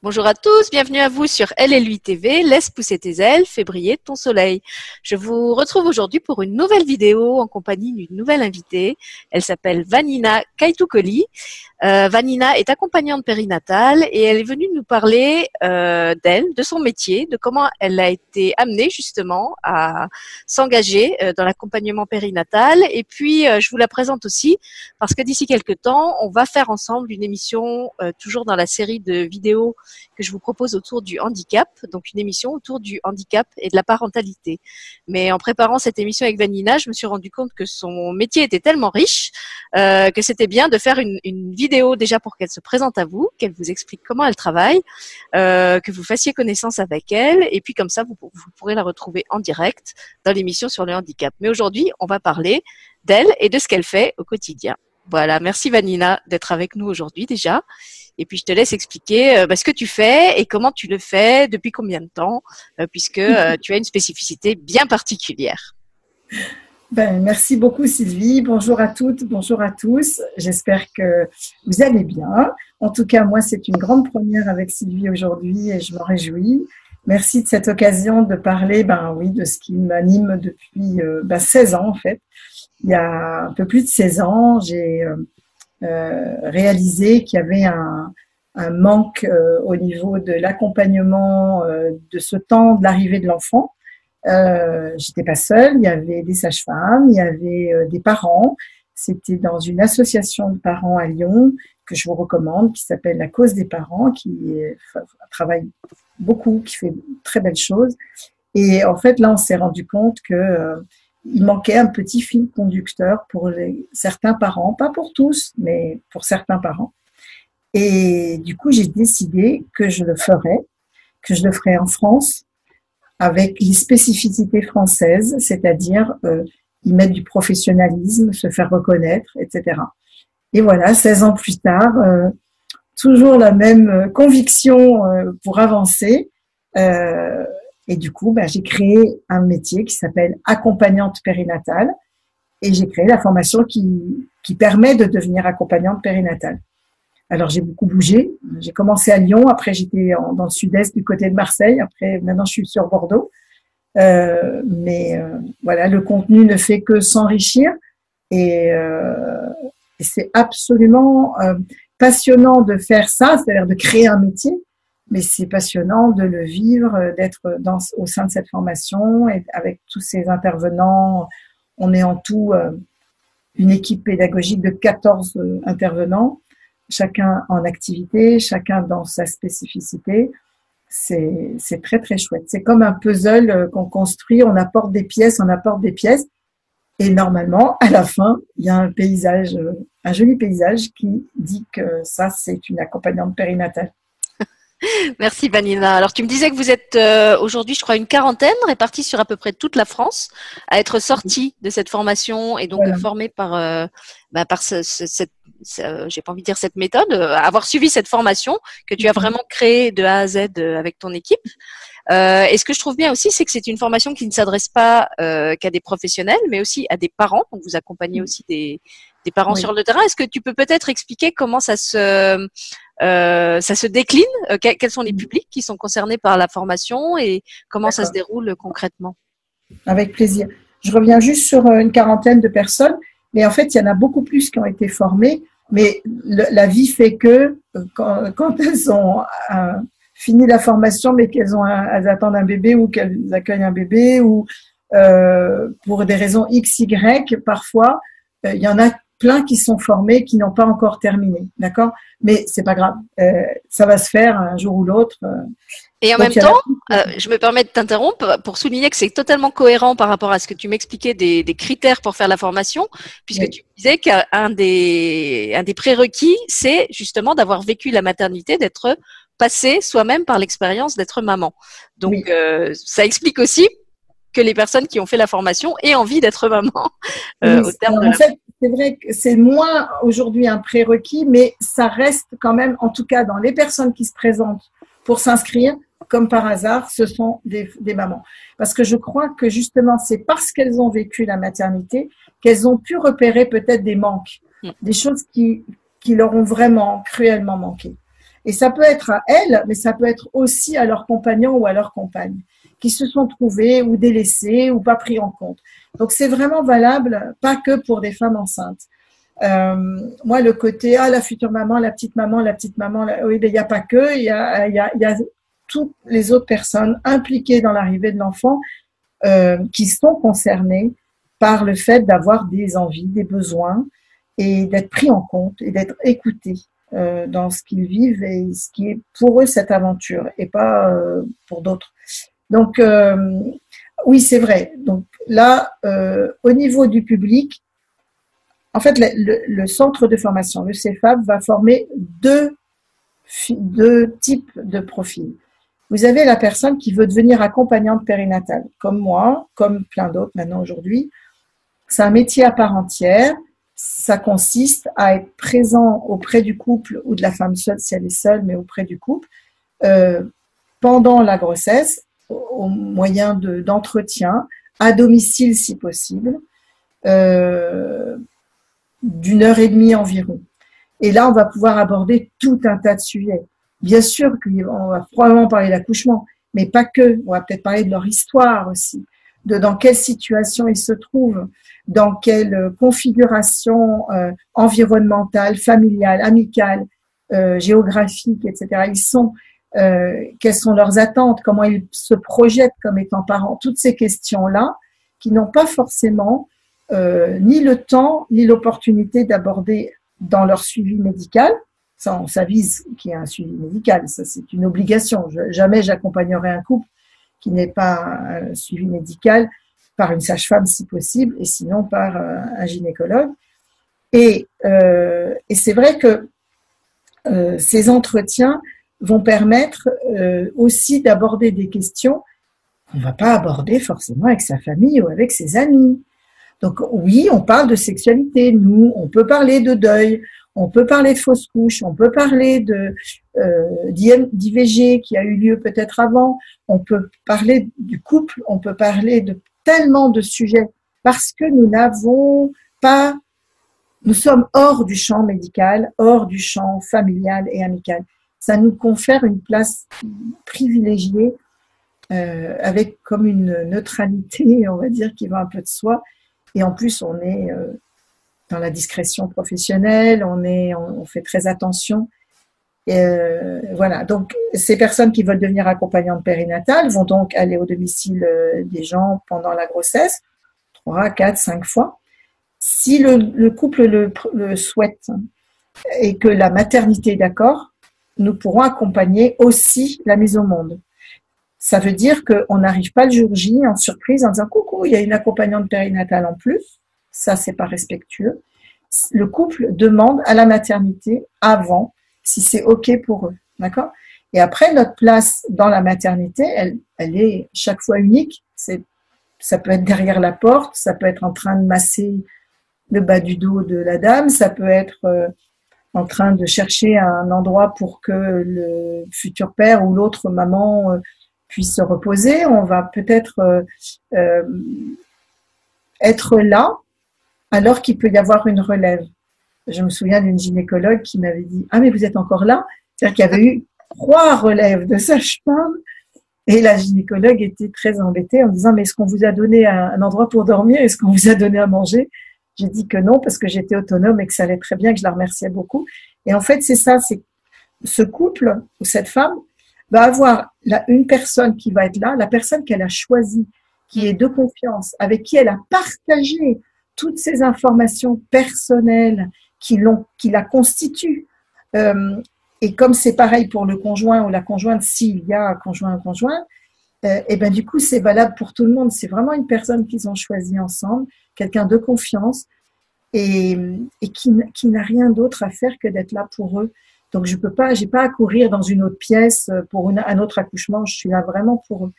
Bonjour à tous, bienvenue à vous sur LLUI TV, Laisse pousser tes ailes, fais briller ton soleil. Je vous retrouve aujourd'hui pour une nouvelle vidéo en compagnie d'une nouvelle invitée. Elle s'appelle Vanina Kaitukoli. Euh, Vanina est accompagnante périnatale et elle est venue nous parler euh, d'elle, de son métier, de comment elle a été amenée justement à s'engager euh, dans l'accompagnement périnatal. Et puis, je vous la présente aussi parce que d'ici quelques temps, on va faire ensemble une émission toujours dans la série de vidéos que je vous propose autour du handicap, donc une émission autour du handicap et de la parentalité. Mais en préparant cette émission avec Vanina, je me suis rendu compte que son métier était tellement riche que c'était bien de faire une, une vidéo déjà pour qu'elle se présente à vous, qu'elle vous explique comment elle travaille, euh, que vous fassiez connaissance avec elle, et puis comme ça, vous, vous pourrez la retrouver en direct dans l'émission sur le handicap. Mais aujourd'hui, on va parler d'elle et de ce qu'elle fait au quotidien. Voilà, merci Vanina d'être avec nous aujourd'hui déjà. Et puis je te laisse expliquer euh, bah, ce que tu fais et comment tu le fais, depuis combien de temps, euh, puisque tu as une spécificité bien particulière. Ben, merci beaucoup Sylvie. Bonjour à toutes, bonjour à tous. J'espère que vous allez bien. En tout cas, moi, c'est une grande première avec Sylvie aujourd'hui et je m'en réjouis. Merci de cette occasion de parler, ben oui, de ce qui m'anime depuis euh, ben, 16 ans en fait. Il y a un peu plus de 16 ans, j'ai euh, euh, réalisé qu'il y avait un, un manque euh, au niveau de l'accompagnement euh, de ce temps de l'arrivée de l'enfant euh, J'étais pas seule, il y avait des sages-femmes, il y avait euh, des parents. C'était dans une association de parents à Lyon que je vous recommande, qui s'appelle La Cause des parents, qui travaille beaucoup, qui fait très belles choses. Et en fait, là, on s'est rendu compte que euh, il manquait un petit fil conducteur pour certains parents, pas pour tous, mais pour certains parents. Et du coup, j'ai décidé que je le ferais, que je le ferais en France, avec les spécificités françaises, c'est-à-dire euh, y mettre du professionnalisme, se faire reconnaître, etc. Et voilà, 16 ans plus tard, euh, toujours la même euh, conviction euh, pour avancer. Euh, et du coup, ben, j'ai créé un métier qui s'appelle accompagnante périnatale et j'ai créé la formation qui, qui permet de devenir accompagnante périnatale. Alors j'ai beaucoup bougé. J'ai commencé à Lyon, après j'étais dans le sud-est du côté de Marseille, après maintenant je suis sur Bordeaux. Euh, mais euh, voilà, le contenu ne fait que s'enrichir et, euh, et c'est absolument euh, passionnant de faire ça, c'est-à-dire de créer un métier, mais c'est passionnant de le vivre, d'être dans, au sein de cette formation et avec tous ces intervenants. On est en tout euh, une équipe pédagogique de 14 intervenants chacun en activité, chacun dans sa spécificité. C'est très très chouette. C'est comme un puzzle euh, qu'on construit, on apporte des pièces, on apporte des pièces. Et normalement, à la fin, il y a un paysage, euh, un joli paysage qui dit que ça, c'est une accompagnante périnatale. Merci Vanina. Alors tu me disais que vous êtes euh, aujourd'hui, je crois, une quarantaine répartie sur à peu près toute la France à être sortie de cette formation et donc voilà. formée par euh, bah, par ce, ce, cette, ce, j'ai pas envie de dire cette méthode, euh, avoir suivi cette formation que tu as mhm. vraiment créée de A à Z euh, avec ton équipe. Euh, et ce que je trouve bien aussi, c'est que c'est une formation qui ne s'adresse pas euh, qu'à des professionnels, mais aussi à des parents. Donc vous accompagnez mhm. aussi des, des parents oui. sur le terrain. Est-ce que tu peux peut-être expliquer comment ça se euh, ça se décline euh, Quels sont les mhm. publics qui sont concernés par la formation et comment ça se déroule concrètement? Avec plaisir. Je reviens juste sur euh, une quarantaine de personnes, mais en fait, il y en a beaucoup plus qui ont été formées. Mais le, la vie fait que quand, quand elles ont euh, fini la formation, mais qu'elles ont un, elles attendent un bébé ou qu'elles accueillent un bébé ou euh, pour des raisons X, Y, parfois, il y en a plein qui sont formés, qui n'ont pas encore terminé, d'accord? Mais c'est pas grave, euh, ça va se faire un jour ou l'autre. Euh. Et en même temps, euh, je me permets de t'interrompre pour souligner que c'est totalement cohérent par rapport à ce que tu m'expliquais des, des, critères pour faire la formation, puisque oui. tu disais qu'un des, un des prérequis, c'est justement d'avoir vécu la maternité, d'être passé soi-même par l'expérience d'être maman. Donc, oui. euh, ça explique aussi que les personnes qui ont fait la formation aient envie d'être maman euh, oui, au terme de la... fait, c'est vrai que c'est moins aujourd'hui un prérequis, mais ça reste quand même, en tout cas dans les personnes qui se présentent pour s'inscrire, comme par hasard, ce sont des, des, mamans. Parce que je crois que justement, c'est parce qu'elles ont vécu la maternité qu'elles ont pu repérer peut-être des manques, mmh. des choses qui, qui leur ont vraiment cruellement manqué. Et ça peut être à elles, mais ça peut être aussi à leurs compagnons ou à leurs compagnes qui se sont trouvés ou délaissés ou pas pris en compte. Donc c'est vraiment valable, pas que pour des femmes enceintes. Euh, moi, le côté ah la future maman, la petite maman, la petite maman, oui, il n'y a pas que, il y a, y, y a toutes les autres personnes impliquées dans l'arrivée de l'enfant euh, qui sont concernées par le fait d'avoir des envies, des besoins et d'être pris en compte et d'être écoutés euh, dans ce qu'ils vivent et ce qui est pour eux cette aventure et pas euh, pour d'autres. Donc euh, oui, c'est vrai. Donc là, euh, au niveau du public, en fait, le, centre de formation, le CFAB, va former deux, deux types de profils. Vous avez la personne qui veut devenir accompagnante périnatale, comme moi, comme plein d'autres maintenant aujourd'hui. C'est un métier à part entière. Ça consiste à être présent auprès du couple ou de la femme seule si elle est seule, mais auprès du couple, euh, pendant la grossesse, au moyen d'entretien, à domicile si possible, euh, d'une heure et demie environ. Et là, on va pouvoir aborder tout un tas de sujets. Bien sûr qu'on va probablement parler d'accouchement, mais pas que. On va peut-être parler de leur histoire aussi, de dans quelle situation ils se trouvent, dans quelle configuration euh, environnementale, familiale, amicale, euh, géographique, etc. Ils sont, euh, quelles sont leurs attentes, comment ils se projettent comme étant parents, toutes ces questions-là qui n'ont pas forcément euh, ni le temps ni l'opportunité d'aborder dans leur suivi médical. Ça, on s'avise qu'il y a un suivi médical, ça c'est une obligation. Jamais j'accompagnerai un couple qui n'est pas un suivi médical par une sage-femme si possible, et sinon par euh, un gynécologue. Et, euh, c'est vrai que euh, ces entretiens vont permettre euh, aussi d'aborder des questions qu'on ne va pas aborder forcément avec sa famille ou avec ses amis. Donc oui, on parle de sexualité, nous, on peut parler de deuil, on peut parler de fausse couche, on peut parler de euh, d'IVG qui a eu lieu peut-être avant, on peut parler du couple, on peut parler de tellement de sujets parce que nous n'avons pas, nous sommes hors du champ médical, hors du champ familial et amical. Ça nous confère une place privilégiée euh, avec comme une neutralité, on va dire, qui va un peu de soi et en plus, on est euh, dans la discrétion professionnelle, on, est, on, fait très attention. Euh, voilà, donc ces personnes qui veulent devenir accompagnantes périnatales vont donc aller au domicile des gens pendant la grossesse, 3, 4, 5 fois. Si le, couple le, le, souhaite et que la maternité est d'accord, nous pourrons accompagner aussi la mise au monde. Ça veut dire qu'on n'arrive pas le jour J en surprise en disant coucou, il y a une accompagnante périnatale en plus. Ça, c'est pas respectueux. Le couple demande à la maternité avant si c'est OK pour eux. D'accord? Et après, notre place dans la maternité, elle, est chaque fois unique. Ça peut être derrière la porte, ça peut être en train de masser le bas du dos de la dame, ça peut être euh, en train de chercher un endroit pour que le futur père ou l'autre maman euh, puisse se reposer. On va peut-être euh, euh, être là alors qu'il peut y avoir une relève. Je me souviens d'une gynécologue qui m'avait dit Ah, mais vous êtes encore là? C'est-à-dire qu'il y avait eu trois relèves de sage-femme et la gynécologue était très embêtée en disant Mais est-ce qu'on vous a donné un, endroit pour dormir? Est-ce qu'on vous a donné à manger? J'ai dit que non parce que j'étais autonome et que ça allait très bien, que je la remerciais beaucoup. Et en fait, c'est ça c'est ce couple ou cette femme va avoir une personne qui va être là, la personne qu'elle a choisie, qui est de confiance, avec qui elle a partagé toutes ces informations personnelles qui, l'ont, qui la constituent. Euh, et comme c'est pareil pour le conjoint ou la conjointe, s'il y a un conjoint ou conjoint, euh, et ben du coup c'est valable pour tout le monde. C'est vraiment une personne qu'ils ont choisie ensemble, quelqu'un de confiance et, et qui, qui n'a rien d'autre à faire que d'être là pour eux. Donc je peux pas, j'ai pas à courir dans une autre pièce pour un autre accouchement. Je suis là vraiment pour eux.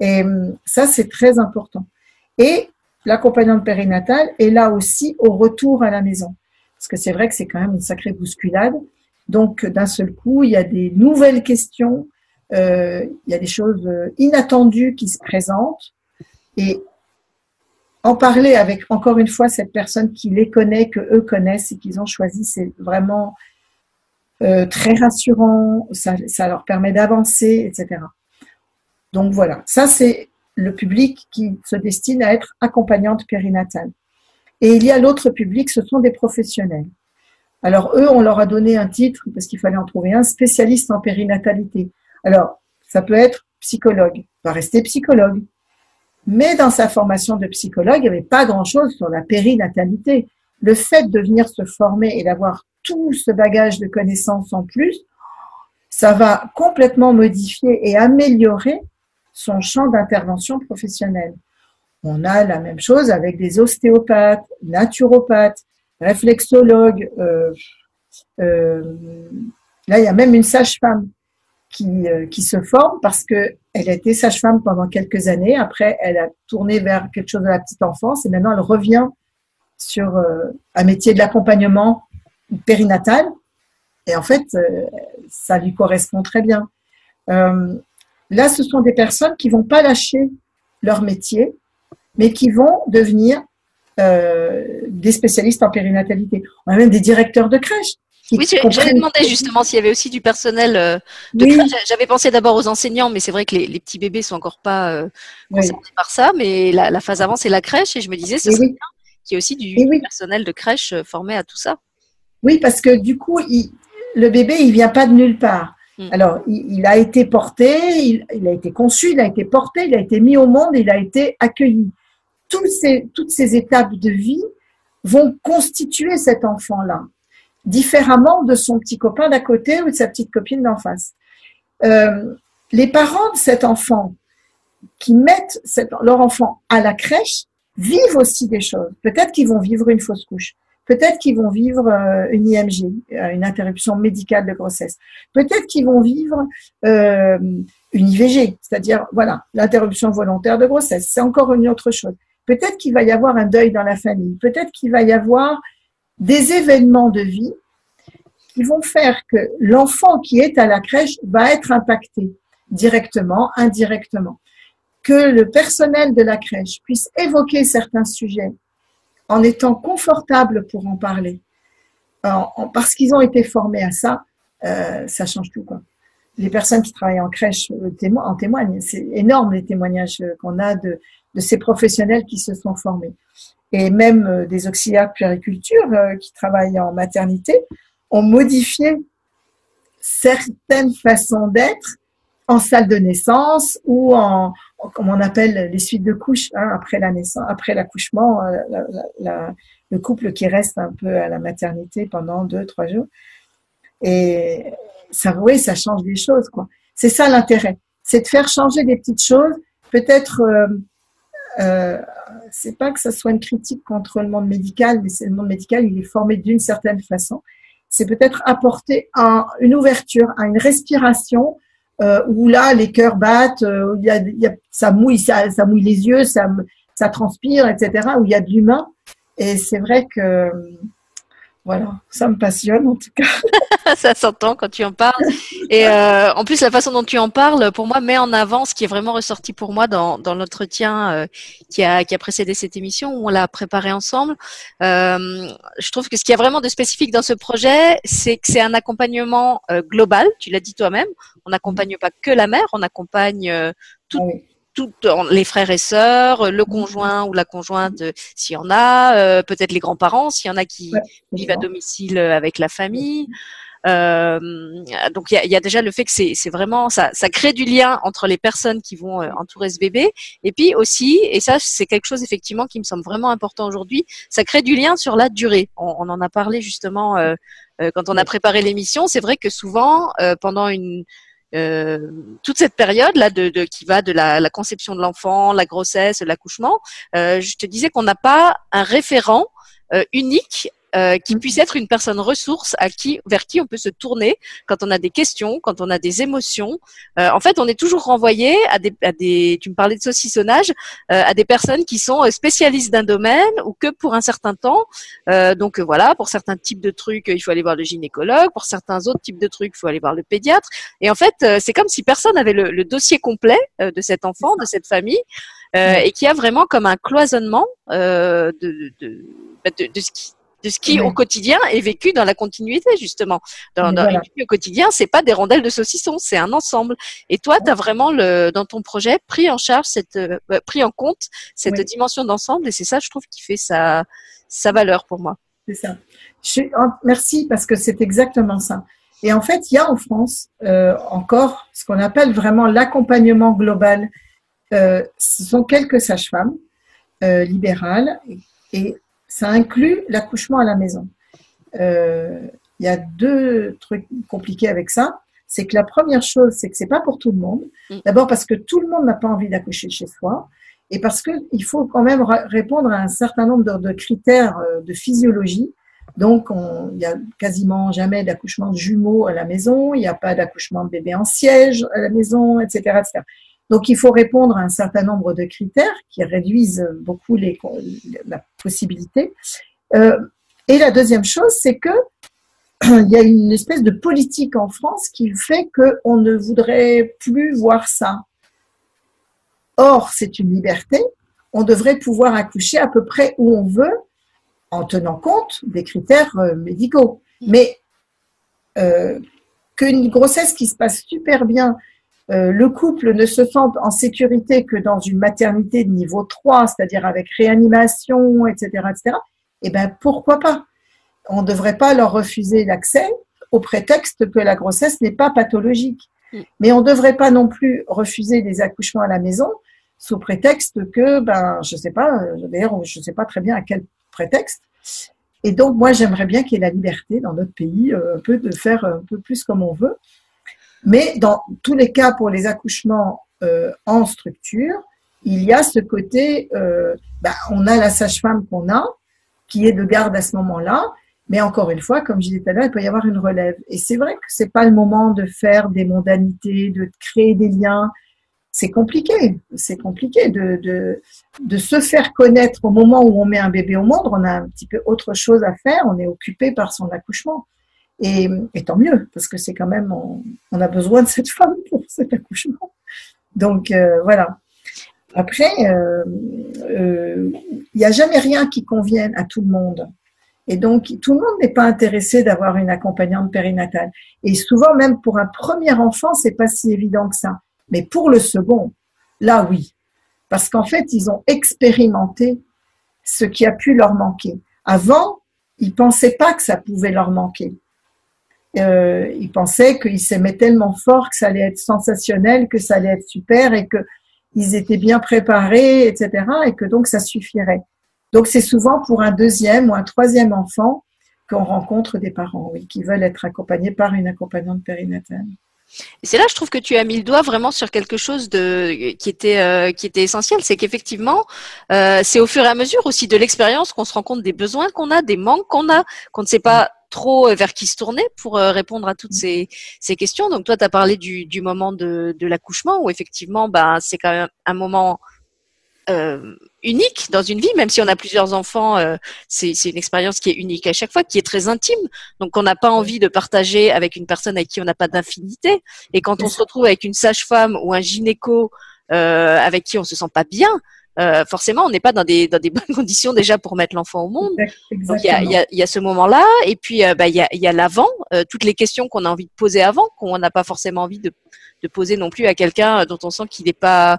Et hum, ça c'est très important. Et l'accompagnante périnatale est là aussi au retour à la maison, parce que c'est vrai que c'est quand même une sacrée bousculade. Donc d'un seul coup, il y a des nouvelles questions, euh, il y a des choses inattendues qui se présentent et en parler avec encore une fois cette personne qui les connaît, que eux connaissent et qu'ils ont choisi, c'est vraiment euh, très rassurant, ça, ça leur permet d'avancer, etc. Donc voilà, ça c'est le public qui se destine à être accompagnante périnatale. Et il y a l'autre public, ce sont des professionnels. Alors eux, on leur a donné un titre parce qu'il fallait en trouver un spécialiste en périnatalité. Alors ça peut être psychologue, va rester psychologue. Mais dans sa formation de psychologue, il n'y avait pas grand-chose sur la périnatalité. Le fait de venir se former et d'avoir tout ce bagage de connaissances en plus, ça va complètement modifier et améliorer son champ d'intervention professionnelle. On a la même chose avec des ostéopathes, naturopathes, réflexologues. Euh, euh, là, il y a même une sage-femme qui, euh, qui se forme parce que elle a été sage-femme pendant quelques années. Après, elle a tourné vers quelque chose de la petite enfance et maintenant elle revient sur euh, un métier de l'accompagnement périnatal. Et en fait, euh, ça lui correspond très bien. là, ce sont des personnes qui vont pas lâcher leur métier, mais qui vont devenir des spécialistes en périnatalité. On a même des directeurs de crèche oui, j'avais demandé justement s'il y avait aussi du personnel euh, de crèche. J'avais pensé d'abord aux enseignants, mais c'est vrai que les, les, petits bébés sont encore pas euh, concernés par ça. Mais la, la, phase avant, c'est la crèche, et je me disais, ce serait bien qu'il y ait aussi du, personnel de crèche euh, formé à tout ça. Oui, parce que du coup, il, le bébé, il vient pas de nulle part. Hmm. Alors, il, il, a été porté, il, il, a été conçu, il a été porté, il a été mis au monde, il a été accueilli. Toutes ces, toutes ces étapes de vie vont constituer cet enfant-là différemment de son petit copain d'à côté ou de sa petite copine d'en face. Euh, les parents de cet enfant qui mettent leur enfant à la crèche vivent aussi des choses. Peut-être qu'ils vont vivre une fausse couche. Peut-être qu'ils vont vivre euh, une IMG, euh, une interruption médicale de grossesse. Peut-être qu'ils vont vivre une IVG, c'est-à-dire voilà l'interruption volontaire de grossesse. C'est encore une autre chose. Peut-être qu'il va y avoir un deuil dans la famille. Peut-être qu'il va y avoir des événements de vie qui vont faire que l'enfant qui est à la crèche va être impacté directement, indirectement. Que le personnel de la crèche puisse évoquer certains sujets en étant confortable pour en parler, parce qu'ils ont été formés à ça, euh, ça change tout. Les personnes qui travaillent en crèche en témoignent. C'est énorme les témoignages qu'on a de ces professionnels qui se sont formés et même euh, des auxiliaires de puériculture euh, qui travaillent en maternité ont modifié certaines façons d'être en salle de naissance ou en, comme on appelle les suites de couches hein, après la naissance, après l'accouchement, euh, le couple qui reste un peu à la maternité pendant deux trois jours. Et ça oui ça change des choses quoi. C'est ça l'intérêt, c'est de faire changer des petites choses, peut-être c'est pas que ça soit une critique contre le monde médical, mais c'est le monde médical, il est formé d'une certaine façon. C'est peut-être apporter un, une ouverture, à une respiration euh, où là les cœurs battent, euh, où y a, y a, ça mouille, ça, ça mouille les yeux, ça, ça transpire, etc. Où il y a de l'humain. Et c'est vrai que voilà, ça me passionne en tout cas. ça s'entend quand tu en parles. Et euh, en plus, la façon dont tu en parles, pour moi, met en avant ce qui est vraiment ressorti pour moi dans, dans l'entretien euh, qui, a, qui a précédé cette émission, où on l'a préparé ensemble. Euh, je trouve que ce qu'il y a vraiment de spécifique dans ce projet, c'est que c'est un accompagnement euh, global. Tu l'as dit toi-même. On n'accompagne pas que la mère, on accompagne euh, tout, les frères et sœurs, le conjoint ou la conjointe euh, s'il y en a, euh, peut-être les grands-parents s'il y en a qui vivent à domicile euh, avec la famille. Euh, donc il y a, y a, déjà le fait que c'est vraiment ça, ça crée du lien entre les personnes qui vont entourer ce bébé et puis aussi et ça c'est quelque chose effectivement qui me semble vraiment important aujourd'hui, ça crée du lien sur la durée. On, on en a parlé justement euh, quand on a préparé l'émission. C'est vrai que souvent pendant une euh, toute cette période là de, de, qui va de la, conception de l'enfant, la grossesse, l'accouchement, euh, je te disais qu'on n'a pas un référent euh, unique euh, qui puisse être une personne ressource à qui, vers qui on peut se tourner quand on a des questions, quand on a des émotions. Euh, en fait, on est toujours renvoyé à des, à des, tu me parlais de saucissonnage, euh, à des personnes qui sont spécialistes d'un domaine ou que pour un certain temps. donc voilà, pour certains types de trucs, il faut aller voir le gynécologue. Pour certains autres types de trucs, il faut aller voir le pédiatre. Et en fait, c'est comme si personne avait le, le dossier complet de cet enfant, de cette famille. Euh, et qui a vraiment comme un cloisonnement euh, de, de, de, de, ce qui de ce qui au quotidien est vécu dans la continuité justement. Dans, dans au quotidien, c'est pas des rondelles de saucisson, c'est un ensemble. Et toi, tu as vraiment le dans ton projet pris en charge cette euh, pris en compte cette dimension d'ensemble et c'est ça je trouve qui fait sa sa valeur pour moi. C'est ça. Je, merci parce que c'est exactement ça. Et en fait, il y a en France euh, encore ce qu'on appelle vraiment l'accompagnement global. Euh, ce sont quelques sages-femmes euh, libérales et ça inclut l'accouchement à la maison. Euh, il y a deux trucs compliqués avec ça. C'est que la première chose, c'est que c'est pas pour tout le monde. Mm. D'abord parce que tout le monde n'a pas envie d'accoucher chez soi et parce qu'il faut quand même répondre à un certain nombre de, de critères euh, de physiologie donc, il n'y a quasiment jamais d'accouchement de jumeaux à la maison, il n'y a pas d'accouchement de bébé en siège à la maison, etc., etc. Donc, il faut répondre à un certain nombre de critères qui réduisent beaucoup la possibilité. Euh, et la deuxième chose, c'est que il y a une espèce de politique en France qui fait qu'on ne voudrait plus voir ça. Or, c'est une liberté. On devrait pouvoir accoucher à peu près où on veut, en tenant compte des critères euh, médicaux. Mais euh, qu'une grossesse qui se passe super bien, euh, le couple ne se sente en sécurité que dans une maternité de niveau 3, c'est-à-dire avec réanimation, etc., etc., eh bien, pourquoi pas? On ne devrait pas leur refuser l'accès au prétexte que la grossesse n'est pas pathologique. Mm. Mais on ne devrait pas non plus refuser des accouchements à la maison sous prétexte que, ben, je sais pas, d'ailleurs, je sais pas très bien à quel prétexte. Et donc, moi, j'aimerais bien qu'il y ait la liberté dans notre pays, euh, un peu de faire un peu plus comme on veut. Mais dans tous les cas, pour les accouchements euh, en structure, il y a ce côté, euh, bah, on a la sage-femme qu'on a, qui est de garde à ce moment-là, mais encore une fois, comme je disais tout à l'heure, il peut y avoir une relève. Et c'est vrai que c'est pas le moment de faire des mondanités, de créer des liens c'est compliqué. C'est compliqué de, de, de, se faire connaître au moment où on met un bébé au monde. On a un petit peu autre chose à faire. On est occupé par son accouchement. Et, et tant mieux, parce que c'est quand même, on, a besoin de cette femme pour cet accouchement. Donc euh, voilà. Après, euh, euh, il n'y a jamais rien qui convienne à tout le monde. Et donc, tout le monde n'est pas intéressé d'avoir une accompagnante périnatale. Et souvent, même pour un premier enfant, c'est pas si évident que ça. Mais pour le second, là oui, parce qu'en fait, ils ont expérimenté ce qui a pu leur manquer. Avant, ils pensaient pas que ça pouvait leur manquer. Euh, ils pensaient qu'ils s'aimaient tellement fort que ça allait être sensationnel, que ça allait être super et que ils étaient bien préparés, etc. et que donc ça suffirait. Donc c'est souvent pour un deuxième ou un troisième enfant qu'on rencontre des parents, qui veulent être accompagnés par une accompagnante périnatale. C'est là, je trouve que tu as mis le doigt vraiment sur quelque chose de qui était euh, qui était essentiel, c'est qu'effectivement, euh, c'est au fur et à mesure aussi de l'expérience qu'on se rend compte des besoins qu'on a, des manques qu'on a, qu'on ne sait pas trop euh, vers qui se tourner pour répondre à toutes ces, ces questions. Donc toi, tu as parlé du, du moment de, de l'accouchement où effectivement, bah, c'est quand même un moment euh, unique dans une vie, même si on a plusieurs enfants, euh, c'est une expérience qui est unique à chaque fois, qui est très intime. Donc on n'a pas envie de partager avec une personne avec qui on n'a pas d'infinité. Et quand on se retrouve avec une sage-femme ou un gynéco euh, avec qui on se sent pas bien, euh, forcément, on n'est pas dans des dans des bonnes conditions déjà pour mettre l'enfant au monde. Donc il y a, y, a, y a, ce moment-là, et puis bah, il y a, y a l'avant, toutes les questions qu'on a envie de poser avant, qu'on n'a pas forcément envie de, de poser non plus à quelqu'un dont on sent qu'il n'est pas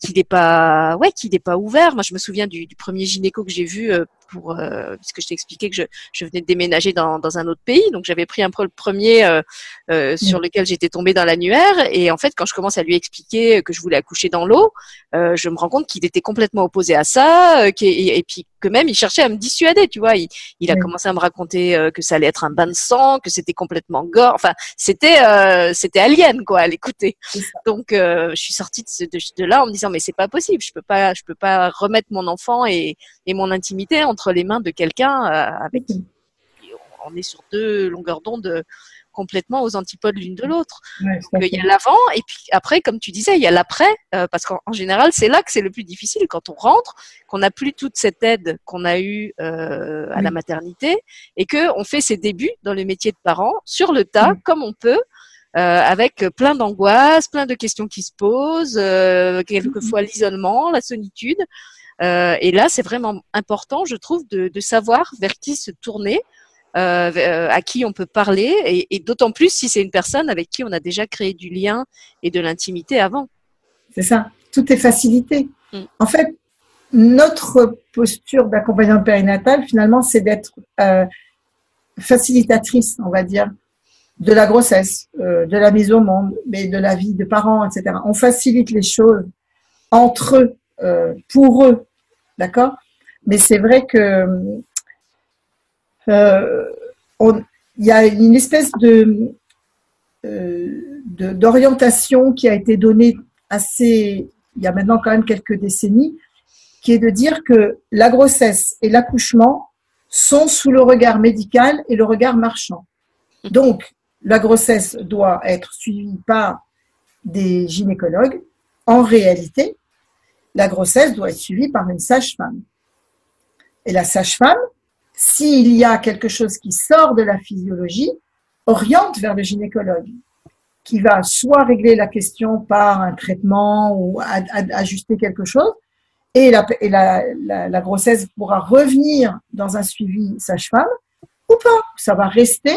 qu'il n'est pas ouais qu'il n'est pas ouvert. Moi je me souviens du, du premier gynéco que j'ai vu euh, pour euh, puisque je t'ai expliqué que je, je, venais de déménager dans, dans un autre pays. Donc j'avais pris un peu le premier euh, euh, sur mm. lequel j'étais tombée dans l'annuaire. Et en fait quand je commence à lui expliquer que je voulais accoucher dans l'eau euh, je me rends compte qu'il était complètement opposé à ça et, et, puis que même il cherchait à me dissuader tu vois. Il, il a commencé à me raconter que ça allait être un bain de sang que c'était complètement gore. Enfin c'était c'était alien quoi à l'écouter. Donc je suis sortie de, de, de, là en me disant mais c'est pas possible. Je peux pas je peux pas remettre mon enfant et, et mon intimité entre les mains de quelqu'un euh, avec qui on est sur deux longueurs d'onde euh, complètement aux antipodes l'une de l'autre. il y a l'avant et puis après, comme tu disais, il y a l'après, euh, parce qu'en général, c'est là que c'est le plus difficile quand on rentre, qu'on n'a plus toute cette aide qu'on a eue à la maternité et que on fait ses débuts dans le métier de parent sur le tas, comme on peut. avec plein d'angoisses, plein de questions qui se posent, quelquefois l'isolement, la solitude, et là, c'est vraiment important, je trouve, de, de, savoir vers qui se tourner, à qui on peut parler, et, et d'autant plus si c'est une personne avec qui on a déjà créé du lien et de l'intimité avant. C'est ça, tout est facilité. Mm. En fait, notre posture d'accompagnement périnatal, finalement, c'est d'être euh, facilitatrice, on va dire, de la grossesse, euh, de la mise au monde, mais de la vie de parents, etc. On facilite les choses entre eux, euh, pour eux, d'accord? Mais c'est vrai que il y a une espèce de d'orientation qui a été donnée assez, il y a maintenant quand même quelques décennies, qui est de dire que la grossesse et l'accouchement sont sous le regard médical et le regard marchand. Donc, la grossesse doit être suivie par des gynécologues. En réalité, la grossesse doit être suivie par une sage-femme. Et la sage-femme, s'il y a quelque chose qui sort de la physiologie, oriente vers le gynécologue qui va soit régler la question par un traitement ou ajuster quelque chose, et, la, grossesse pourra revenir dans un suivi sage-femme ou pas. Ça va rester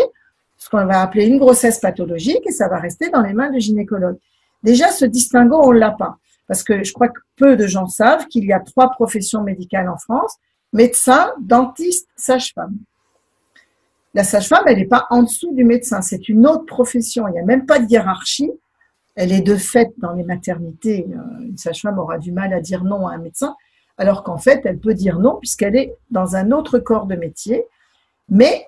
ce qu'on va appeler une grossesse pathologique et ça va rester dans les mains du gynécologue. Déjà, ce distinguo, on l'a pas. Parce que je crois que peu de gens savent qu'il y a trois professions médicales en France, médecin, dentiste, sage-femme. La sage-femme, elle n'est pas en dessous du médecin, c'est une autre profession. Il n'y a même pas de hiérarchie. Elle est de fait dans les maternités. Euh, une sage-femme aura du mal à dire non à un médecin, alors qu'en fait, elle peut dire non puisqu'elle est dans un autre corps de métier. Mais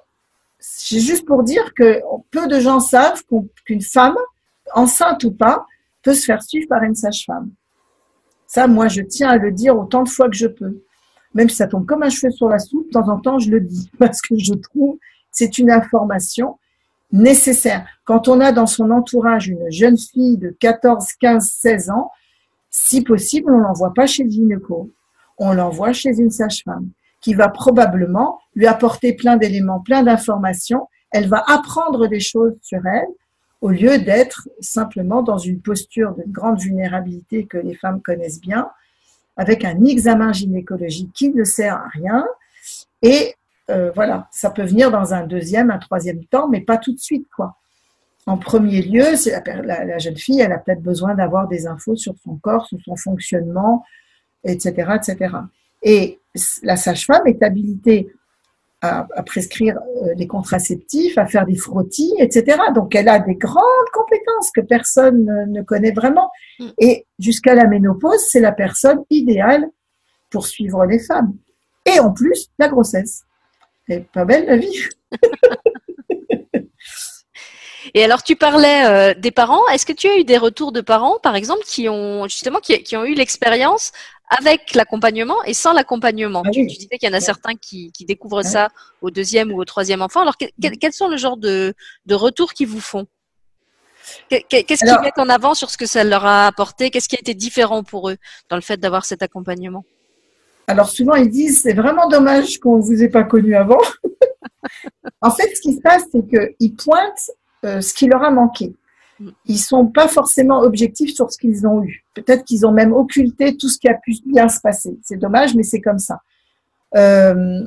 c'est juste pour dire que peu de gens savent qu'une femme, enceinte ou pas, peut se faire suivre par une sage-femme. Moi, je tiens à le dire autant de fois que je peux. Même si ça tombe comme un cheveu sur la soupe, de temps en temps, je le dis parce que je trouve c'est une information nécessaire. Quand on a dans son entourage une jeune fille de 14, 15, 16 ans, si possible, on l'envoie pas chez le gynéco. On l'envoie chez une sage-femme qui va probablement lui apporter plein d'éléments, plein d'informations. Elle va apprendre des choses sur elle au lieu d'être simplement dans une posture de grande vulnérabilité que les femmes connaissent bien, avec un examen gynécologique qui ne sert à rien et euh, voilà, ça peut venir dans un deuxième, un troisième temps, mais pas tout de suite, quoi. En premier lieu, la, la, jeune fille, elle a peut-être besoin d'avoir des infos sur son corps, sur son fonctionnement, etc., etc. Et la sage-femme est habilitée à, prescrire euh, des contraceptifs, à faire des frottis, etc. Donc, elle a des grandes compétences que personne ne connaît vraiment. Mm. Et jusqu'à la ménopause, c'est la personne idéale pour suivre les femmes. Et en plus, la grossesse. C'est pas belle la vie. Et alors, tu parlais euh, des parents. Est-ce que tu as eu des retours de parents, par exemple, qui ont justement qui, ont eu l'expérience avec l'accompagnement et sans l'accompagnement. Ah tu, disais qu'il y en a certains qui, découvrent ça au deuxième ou au troisième enfant. Alors, quels sont le genre de, de retours qu'ils vous font? Qu'est-ce qu'ils mettent en avant sur ce que ça leur a apporté? Qu'est-ce qui a été différent pour eux dans le fait d'avoir cet accompagnement? Alors souvent ils disent c'est vraiment dommage qu'on vous ait pas connu avant. en fait, ce qui se passe, c'est qu'ils pointent euh, ce qui leur a manqué. Ils sont pas forcément objectifs sur ce qu'ils ont eu. Peut-être qu'ils ont même occulté tout ce qui a pu bien se passer. C'est dommage, mais c'est comme ça. Euh,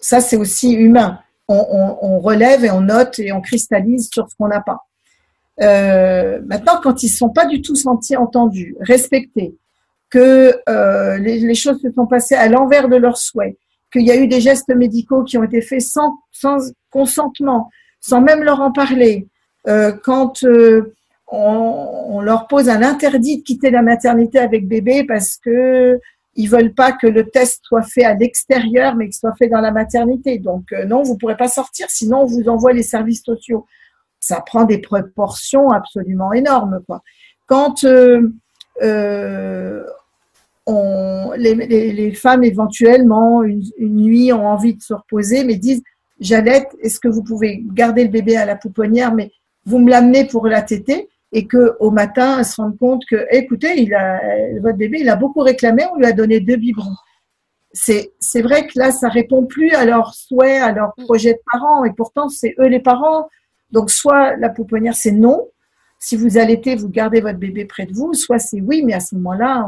ça, c'est aussi humain. On, relève et on note et on cristallise sur ce qu'on n'a pas. Euh, maintenant, quand ils sont pas du tout sentis entendus, respectés, que euh, les, choses se sont passées à l'envers de leurs souhaits, qu'il y a eu des gestes médicaux qui ont été faits sans consentement, sans même leur en parler. Euh, quand euh, on, leur pose un interdit de quitter la maternité avec bébé parce que ils veulent pas que le test soit fait à l'extérieur, mais qu'il soit fait dans la maternité. Donc euh, non, vous pourrez pas sortir, sinon on vous envoie les services sociaux. Ça prend des proportions absolument énormes, quoi. Quand les, femmes éventuellement une, nuit ont envie de se reposer, mais disent Jalette, est-ce que vous pouvez garder le bébé à la pouponnière, mais vous me l'amenez pour la tétée et que au matin, elles se rendent compte que, écoutez, il a, votre bébé, il a beaucoup réclamé, on lui a donné deux biberons. C'est, c'est vrai que là, ça répond plus à leurs souhaits, à leurs projets de parents, et pourtant, c'est eux les parents. Donc, soit la pouponnière, c'est non, si vous allaitez, vous gardez votre bébé près de vous, soit c'est oui, mais à ce moment-là,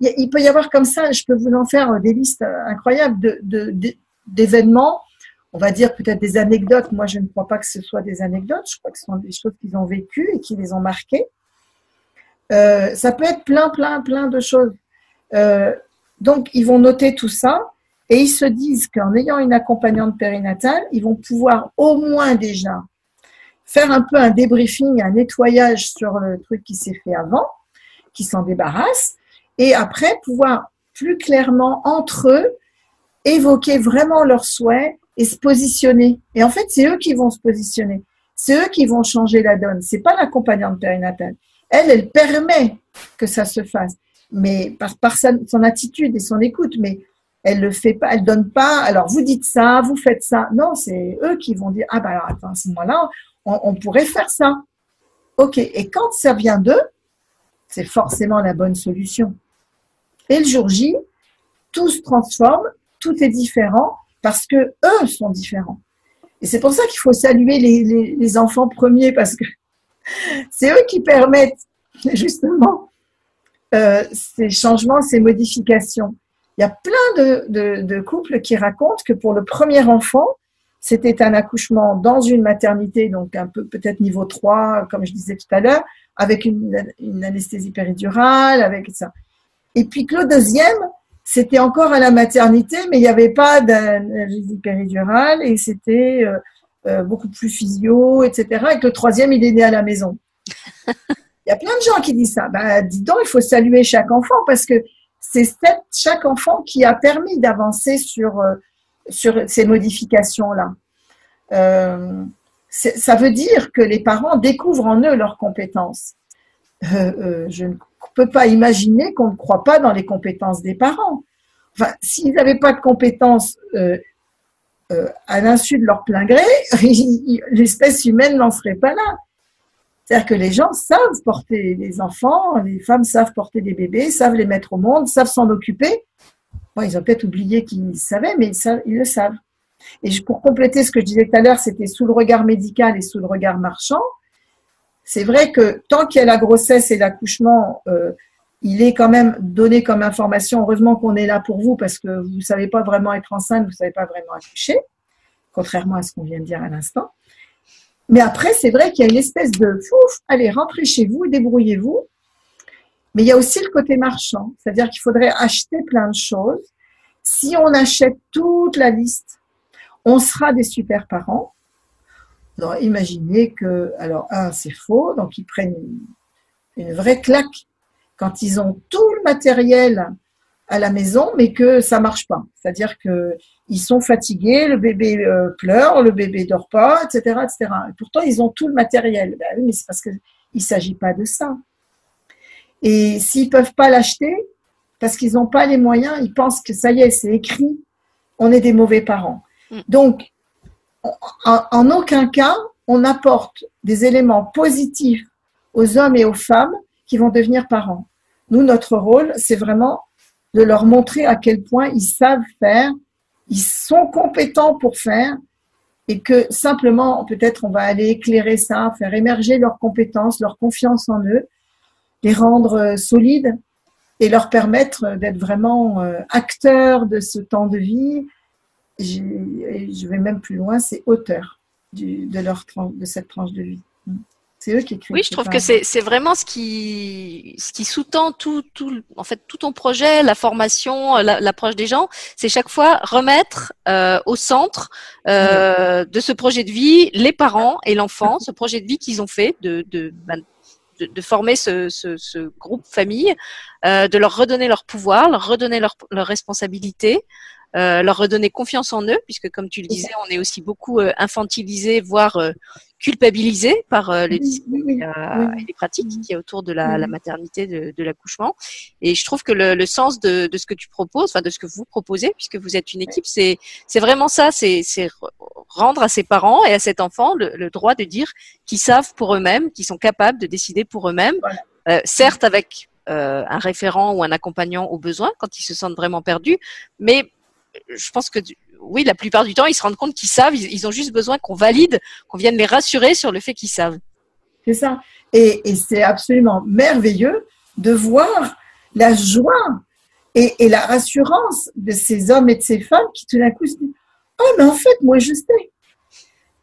il peut y avoir comme ça, je peux vous en faire des listes incroyables d'événements, on va dire peut-être des anecdotes. Moi, je ne crois pas que ce soit des anecdotes, je crois que ce sont des choses qu'ils ont vécues et qui les ont marquées. Euh, ça peut être plein, plein, plein de choses. Euh, donc, ils vont noter tout ça et ils se disent qu'en ayant une accompagnante périnatale, ils vont pouvoir au moins déjà faire un peu un débriefing, un nettoyage sur le truc qui s'est fait avant, qui s'en débarrasse, et après pouvoir plus clairement entre eux évoquer vraiment leurs souhaits et se positionner. Et en fait, c'est eux qui vont se positionner. C'est eux qui vont changer la donne. C'est pas l'accompagnante périnatale. Elle, elle permet que ça se fasse, mais par, par son attitude et son écoute. Mais elle le fait pas, elle donne pas. Alors vous dites ça, vous faites ça. Non, c'est eux qui vont dire ah bah alors attends à ce moment-là, on, pourrait faire ça. Ok. Et quand ça vient d'eux, c'est forcément la bonne solution. Et le jour J, tout se transforme, tout est différent parce que eux sont différents. Et c'est pour ça qu'il faut saluer les, enfants premiers parce que c'est eux qui permettent justement euh, ces changements, ces modifications. Il y a plein de, couples qui racontent que pour le premier enfant, c'était un accouchement dans une maternité, donc un peu peut-être niveau 3, comme je disais tout à l'heure, avec une, une, anesthésie péridurale, avec ça. Et puis que le deuxième, c'était encore à la maternité, mais il n'y avait pas d'anesthésie péridurale et c'était euh, euh, beaucoup plus physio, etc. Et que le troisième, il est né à la maison. Il y a plein de gens qui disent ça. Ben, dis donc, il faut saluer chaque enfant parce que c'est chaque enfant qui a permis d'avancer sur, euh, sur ces modifications-là. Euh, ça veut dire que les parents découvrent en eux leurs compétences. Euh, je ne peux pas imaginer qu'on ne croit pas dans les compétences des parents. Enfin, s'ils n'avaient pas de compétences à l'insu de leur plein gré, l'espèce humaine n'en serait pas là. C'est-à-dire que les gens savent porter des enfants, les femmes savent porter des bébés, savent les mettre au monde, savent s'en occuper. Bon, ils ont peut-être oublié qu'ils savaient, mais ils, le savent. Et pour compléter ce que je disais tout à l'heure, c'était sous le regard médical et sous le regard marchand. C'est vrai que tant qu'il y a la grossesse et l'accouchement, euh, il est quand même donné comme information. Heureusement qu'on est là pour vous parce que vous ne savez pas vraiment être enceinte, vous ne savez pas vraiment accoucher, contrairement à ce qu'on vient de dire à l'instant. Mais après, c'est vrai qu'il y a une espèce de fouf, allez, rentrez chez vous, débrouillez-vous. Mais il y a aussi le côté marchand, c'est-à-dire qu'il faudrait acheter plein de choses. Si on achète toute la liste, on sera des super parents. Imaginez que, alors, un, c'est faux, donc ils prennent une vraie claque quand ils ont tout le matériel à la maison, mais que ça marche pas. C'est-à-dire que ils sont fatigués, le bébé euh, pleure, le bébé dort pas, etc., etc. Et pourtant, ils ont tout le matériel. Ben oui, mais c'est parce qu'il ne s'agit pas de ça. Et s'ils peuvent pas l'acheter, parce qu'ils n'ont pas les moyens, ils pensent que ça y est, c'est écrit, on est des mauvais parents. Mm. Donc, en, aucun cas, on apporte des éléments positifs aux hommes et aux femmes qui vont devenir parents. Nous, notre rôle, c'est vraiment de leur montrer à quel point ils savent faire ils sont compétents pour faire et que simplement, peut-être, on va aller éclairer ça, faire émerger leurs compétences, leur confiance en eux, les rendre euh, solides et leur permettre d'être vraiment euh, acteurs de ce temps de vie. Je vais même plus loin, c'est auteurs de, leur, de cette tranche de vie. C'est eux qui écrivent. Oui, je trouve que c'est vraiment ce qui ce qui sous-tend tout tout en fait tout ton projet, la formation, l'approche des gens, c'est chaque fois remettre euh, au centre euh, de ce projet de vie les parents et l'enfant, ce projet de vie qu'ils ont fait de de, ben, de, de former ce, ce, ce, groupe famille, euh, de leur redonner leur pouvoir, leur redonner leur, leur responsabilité, euh, leur redonner confiance en eux, puisque comme tu le disais, on est aussi beaucoup euh, infantilisé, voire euh, culpabilisé par les discours et les pratiques qui est autour de la, la maternité, de, de l'accouchement. Et je trouve que le, le sens de, de, ce que tu proposes, enfin de ce que vous proposez, puisque vous êtes une équipe, c'est c'est vraiment ça, c'est rendre à ses parents et à cet enfant le, le droit de dire qu'ils savent pour eux-mêmes, qu'ils sont capables de décider pour eux-mêmes, certes avec un référent ou un accompagnant au besoin quand ils se sentent vraiment perdus, mais je pense que oui, la plupart du temps, ils se rendent compte qu'ils savent. Ils, ont juste besoin qu'on valide, qu'on vienne les rassurer sur le fait qu'ils savent. C'est ça. Et, c'est absolument merveilleux de voir la joie et, la rassurance de ces hommes et de ces femmes qui tout d'un coup se disent Oh, mais en fait, moi je sais.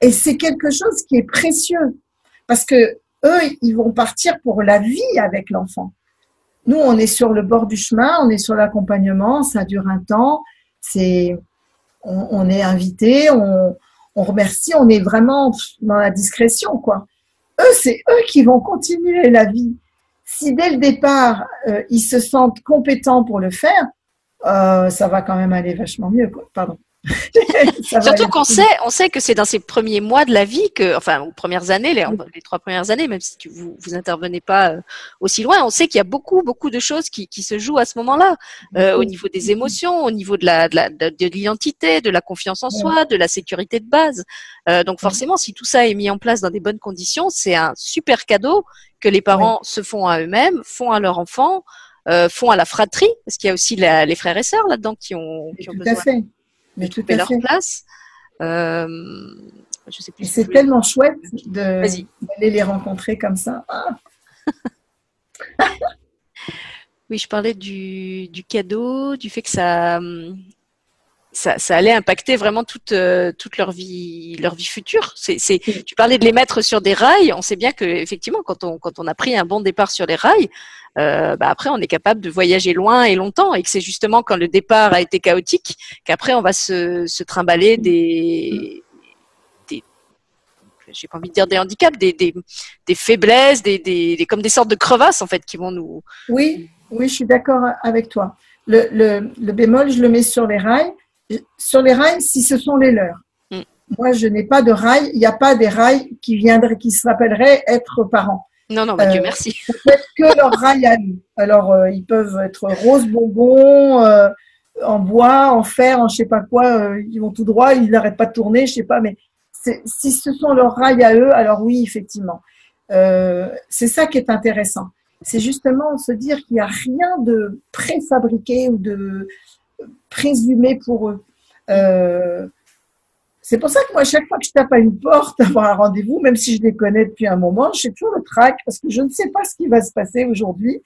Et c'est quelque chose qui est précieux parce que eux, ils vont partir pour la vie avec l'enfant. Nous, on est sur le bord du chemin, on est sur l'accompagnement, ça dure un temps, c'est, on, est invité, on, remercie, on est vraiment dans la discrétion, quoi. Eux, c'est eux qui vont continuer la vie. Si dès le départ, euh, ils se sentent compétents pour le faire, euh, ça va quand même aller vachement mieux. Pardon. Surtout qu'on sait, on sait que c'est dans ces premiers mois de la vie que, enfin, aux premières années, les, les trois premières années, même si vous vous intervenez pas euh, aussi loin, on sait qu'il y a beaucoup, beaucoup de choses qui, qui se jouent à ce moment-là, euh, au niveau des émotions, au niveau de la, de l'identité, de la confiance en soi, de la sécurité de base. Euh, donc forcément, si tout ça est mis en place dans des bonnes conditions, c'est un super cadeau que les parents se font à eux-mêmes, font à leur enfant. Euh, font à la fratrie, parce qu'il y a aussi les frères et sœurs là-dedans qui ont, qui ont besoin mais tout à leur place. Euh, je sais plus. C'est tellement chouette d'aller les rencontrer comme ça. Ah. oui, je parlais du, du, cadeau, du fait que ça, ça, ça, allait impacter vraiment toute, euh, toute leur vie, leur vie future. C'est, c'est, tu parlais de les mettre sur des rails. On sait bien que effectivement, quand on, quand on a pris un bon départ sur les rails, euh, bah après on est capable de voyager loin et longtemps, et que c'est justement quand le départ a été chaotique qu'après on va se, se trimballer des, des j'ai pas envie de dire des handicaps, des, des, des faiblesses, des, des, comme des sortes de crevasses en fait qui vont nous. Oui, oui, je suis d'accord avec toi. Le, le, le bémol, je le mets sur les rails sur les rails si ce sont les leurs. Mm. Moi, je n'ai pas de rails. Il n'y a pas des rails qui viendraient, qui se rappelleraient être parents. Non, non, bah, Dieu euh, merci. Peut-être que leurs rails à nous. Alors, euh, ils peuvent être rose bonbon, euh, en bois, en fer, en je sais pas quoi. ils vont tout droit, ils n'arrêtent pas de tourner, je sais pas. Mais si ce sont leurs rails à eux, alors oui, effectivement. c'est ça qui est intéressant. C'est justement se dire qu'il n'y a rien de préfabriqué ou de présumé pour eux. Euh, c'est pour ça que moi, chaque fois que je tape à une porte, avoir un rendez-vous, même si je les connais depuis un moment, j'ai toujours le trac parce que je ne sais pas ce qui va se passer aujourd'hui,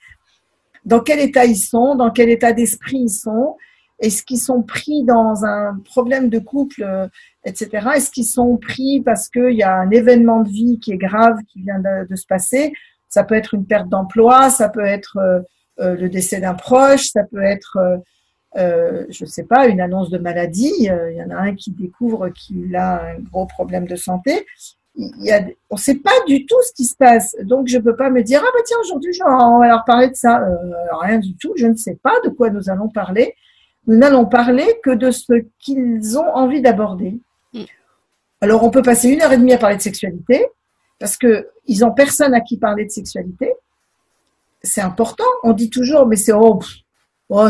dans quel état ils sont, dans quel état d'esprit ils sont, est-ce qu'ils sont pris dans un problème de couple, euh, etc. Est-ce qu'ils sont pris parce qu'il y a un événement de vie qui est grave, qui vient de, se passer? Ça peut être une perte d'emploi, ça peut être euh, le décès d'un proche, ça peut être je ne sais pas, une annonce de maladie. Euh, il y en a un qui découvre qu'il a un gros problème de santé. Il y a, on ne sait pas du tout ce qui se passe. Donc, je ne peux pas me dire, ah bah tiens, aujourd'hui, on va leur parler de ça. Euh, rien du tout. Je ne sais pas de quoi nous allons parler. Nous n'allons parler que de ce qu'ils ont envie d'aborder. Mm. Alors, on peut passer une heure et demie à parler de sexualité parce qu'ils n'ont personne à qui parler de sexualité. C'est important. On dit toujours, mais c'est oh, oh,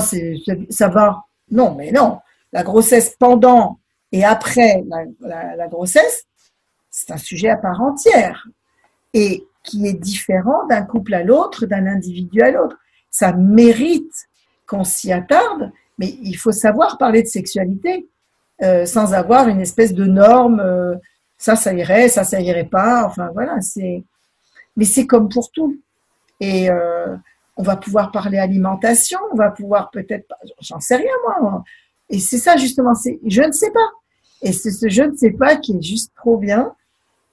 ça va. Non, mais non. La grossesse pendant et après la, grossesse, c'est un sujet à part entière et qui est différent d'un couple à l'autre, d'un individu à l'autre. Ça mérite qu'on s'y attarde, mais il faut savoir parler de sexualité euh, sans avoir une espèce de norme. Euh, ça, ça irait, ça, ça irait pas. Enfin voilà, c'est. Mais c'est comme pour tout. Et euh, on va pouvoir parler alimentation, on va pouvoir peut-être, j'en sais rien moi. Et c'est ça justement, c'est je ne sais pas. Et c'est ce je ne sais pas qui est juste trop bien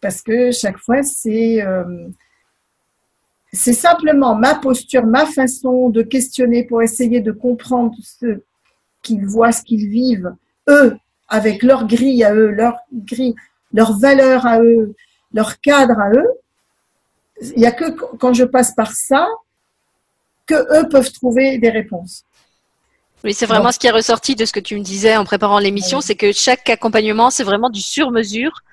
parce que chaque fois c'est euh, c'est simplement ma posture, ma façon de questionner pour essayer de comprendre ce qu'ils voient, ce qu'ils vivent, eux, avec leur grille à eux, leur grille, leur valeur à eux, leur cadre à eux. Il n'y a que quand je passe par ça que eux peuvent trouver des réponses. Oui, c'est vraiment ce qui est ressorti de ce que tu me disais en préparant l'émission, c'est que chaque accompagnement, c'est vraiment du sur-mesure.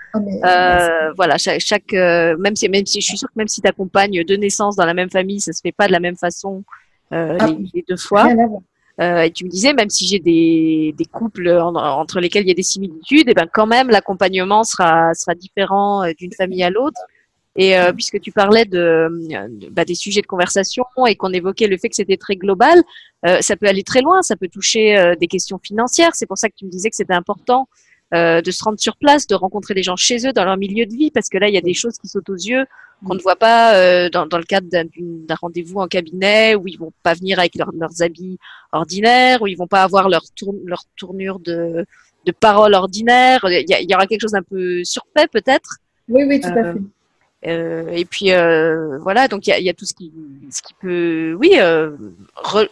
Ah, euh, voilà, chaque, euh, même si même si je suis sûre que même si tu accompagnes deux naissances dans la même famille, ça se fait pas de la même façon euh, ah, les, deux fois. et tu me disais, même si j'ai des, des couples entre lesquels il y a des similitudes, et eh ben quand même l'accompagnement sera sera différent d'une famille à l'autre. Et euh, puisque tu parlais de, bah, des sujets de conversation et qu'on évoquait le fait que c'était très global, euh, ça peut aller très loin, ça peut toucher euh, des questions financières. C'est pour ça que tu me disais que c'était important euh, de se rendre sur place, de rencontrer des gens chez eux, dans leur milieu de vie, parce que là, il y a des choses qui sautent aux yeux qu'on ne voit pas euh, dans, dans, le cadre d'un rendez-vous en cabinet, où ils vont pas venir avec leurs habits ordinaires, où ils vont pas avoir leur, tour, leur tournure de, de parole ordinaire. Il y, y, aura quelque chose d'un peu surfait peut-être. Oui, oui, tout à fait. Euh, et puis euh, voilà, donc il y a, y a, tout ce qui, ce qui peut, oui, euh, re,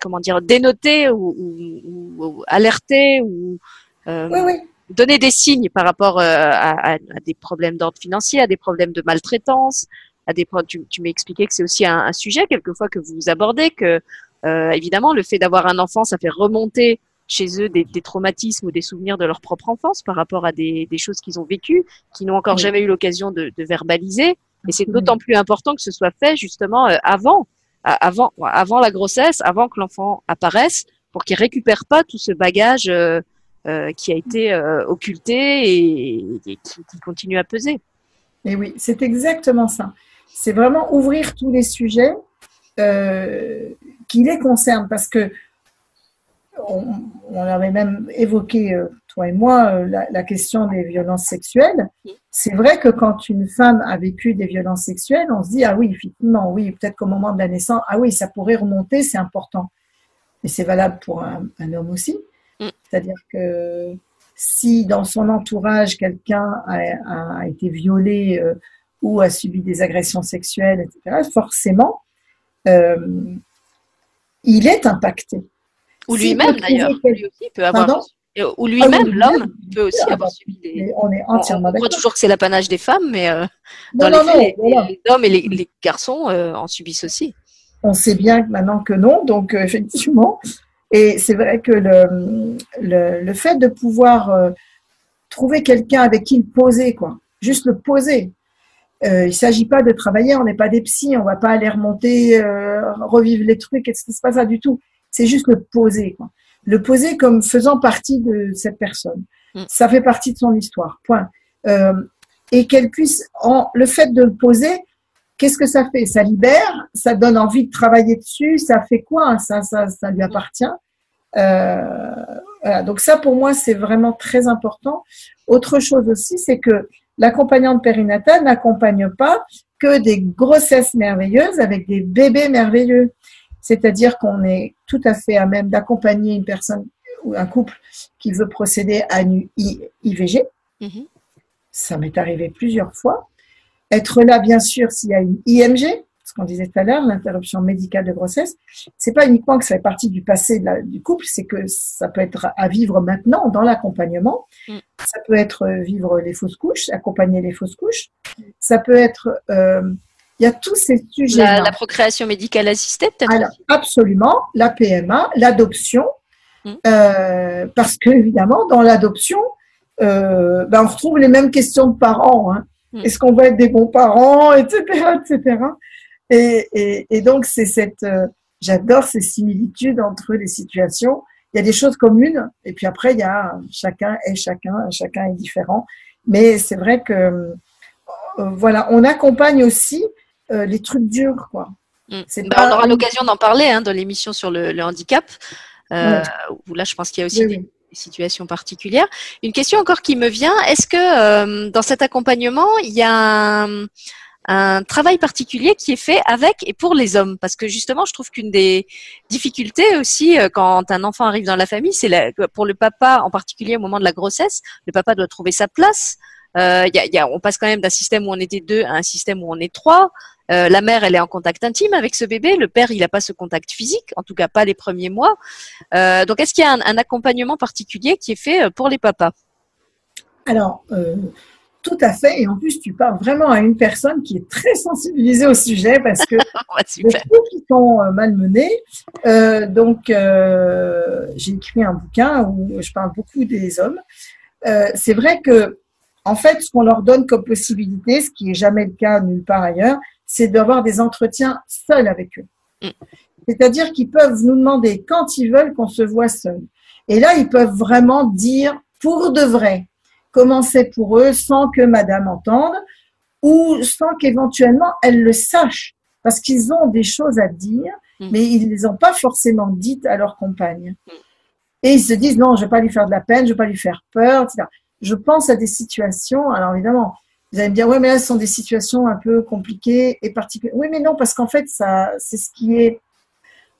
comment dire, dénoter ou, ou, ou alerter ou euh, oui, oui. donner des signes par rapport euh, à, à, à, des problèmes d'ordre financier, à des problèmes de maltraitance, à des tu, tu m'as expliqué que c'est aussi un, un, sujet quelquefois que vous abordez, que euh, évidemment le fait d'avoir un enfant, ça fait remonter chez eux des, des, traumatismes ou des souvenirs de leur propre enfance par rapport à des, des choses qu'ils ont vécues, qui n'ont encore oui. jamais eu l'occasion de, de, verbaliser. Et c'est d'autant plus important que ce soit fait justement euh, avant, avant, avant la grossesse, avant que l'enfant apparaisse, pour qu'il récupère pas tout ce bagage euh, euh, qui a été euh, occulté et, et qui, qui, continue à peser. Et oui, c'est exactement ça. C'est vraiment ouvrir tous les sujets euh, qui les concernent parce que on, on, avait même évoqué, euh, toi et moi, euh, la, la, question des violences sexuelles. C'est vrai que quand une femme a vécu des violences sexuelles, on se dit, ah oui, effectivement, oui, peut-être qu'au moment de la naissance, ah oui, ça pourrait remonter, c'est important. Et c'est valable pour un, un, homme aussi. Mm. C'est-à-dire que si dans son entourage, quelqu'un a, a, été violé euh, ou a subi des agressions sexuelles, etc., forcément, euh, il est impacté. Ou lui-même d'ailleurs, lui aussi peut avoir. Pardon? ou lui-même, ah, oui, l'homme, peut aussi ah, avoir subi des. On est entièrement d'accord. On croit toujours que c'est l'apanage des femmes, mais euh, dans non, les, non, faits, non, les, les, hommes et les, les garçons euh, en subissent aussi. On sait bien maintenant que non, donc euh, effectivement. Et c'est vrai que le, le, le, fait de pouvoir euh, trouver quelqu'un avec qui le poser, quoi, juste le poser. Il ne s'agit pas de travailler, on n'est pas des psys, on ne va pas aller remonter, revivre les trucs, et ce n'est pas ça du tout c'est juste le poser. Quoi. Le poser comme faisant partie de cette personne. Mm. Ça fait partie de son histoire. Point. Euh, et qu'elle puisse, en, le fait de le poser, qu'est-ce que ça fait? Ça libère, ça donne envie de travailler dessus, ça fait quoi ça, ça, ça lui appartient. Euh, voilà. Donc ça, pour moi, c'est vraiment très important. Autre chose aussi, c'est que l'accompagnante périnatale n'accompagne pas que des grossesses merveilleuses avec des bébés merveilleux. C'est-à-dire qu'on est tout à fait à même d'accompagner une personne ou un couple qui veut procéder à une IVG. Mm-hmm. Ça m'est arrivé plusieurs fois. Être là, bien sûr, s'il y a une IMG, ce qu'on disait tout à l'heure, l'interruption médicale de grossesse, c'est pas uniquement que ça fait partie du passé de la, du couple, c'est que ça peut être à vivre maintenant dans l'accompagnement. Mm. Ça peut être vivre les fausses couches, accompagner les fausses couches. Ça peut être euh, il y a tous ces sujets. La, la, procréation médicale assistée, peut-être Alors, absolument. La PMA, l'adoption. Mmh. Euh, parce que, évidemment, dans l'adoption, euh, ben, on retrouve les mêmes questions de parents. Hein. Mmh. Est-ce qu'on va être des bons parents, etc., etc. Et, et, et donc, c'est cette. Euh, J'adore ces similitudes entre les situations. Il y a des choses communes, et puis après, il y a chacun est chacun, chacun est différent. Mais c'est vrai que, euh, voilà, on accompagne aussi euh, les trucs durs, quoi. Mmh. Bah, on aura l'occasion d'en parler hein, dans l'émission sur le, le handicap. Euh. Où là, je pense qu'il y a aussi oui, des, situations particulières. Une question encore qui me vient est-ce que euh, dans cet accompagnement, il y a un, un, travail particulier qui est fait avec et pour les hommes? Parce que justement, je trouve qu'une des difficultés aussi euh, quand un enfant arrive dans la famille, c'est pour le papa en particulier au moment de la grossesse, le papa doit trouver sa place. Euh, y a, y a, on passe quand même d'un système où on était deux à un système où on est trois. Euh, la mère, elle est en contact intime avec ce bébé. Le père, il n'a pas ce contact physique, en tout cas pas les premiers mois. Euh, donc, est-ce qu'il y a un, un, accompagnement particulier qui est fait euh, pour les papas? Alors, euh, tout à fait. Et en plus, tu parles vraiment à une personne qui est très sensibilisée au sujet parce que les qui sont malmenés. Donc, j'ai écrit un bouquin où je parle beaucoup des hommes. C'est vrai que en fait, ce qu'on leur donne comme possibilité, ce qui n'est jamais le cas nulle part ailleurs, c'est d'avoir des entretiens seuls avec eux. Mm. C'est-à-dire qu'ils peuvent nous demander quand ils veulent qu'on se voit seuls. Et là, ils peuvent vraiment dire pour de vrai comment c'est pour eux sans que madame entende ou sans qu'éventuellement elle le sache parce qu'ils ont des choses à dire, mm. mais ils ne les ont pas forcément dites à leur compagne. Mm. Et ils se disent non, je ne vais pas lui faire de la peine, je ne vais pas lui faire peur, etc. je pense à des situations, alors évidemment, vous allez me dire, ouais, mais là, ce sont des situations un peu compliquées et particulières. Oui, mais non, parce qu'en fait, c'est ce qui est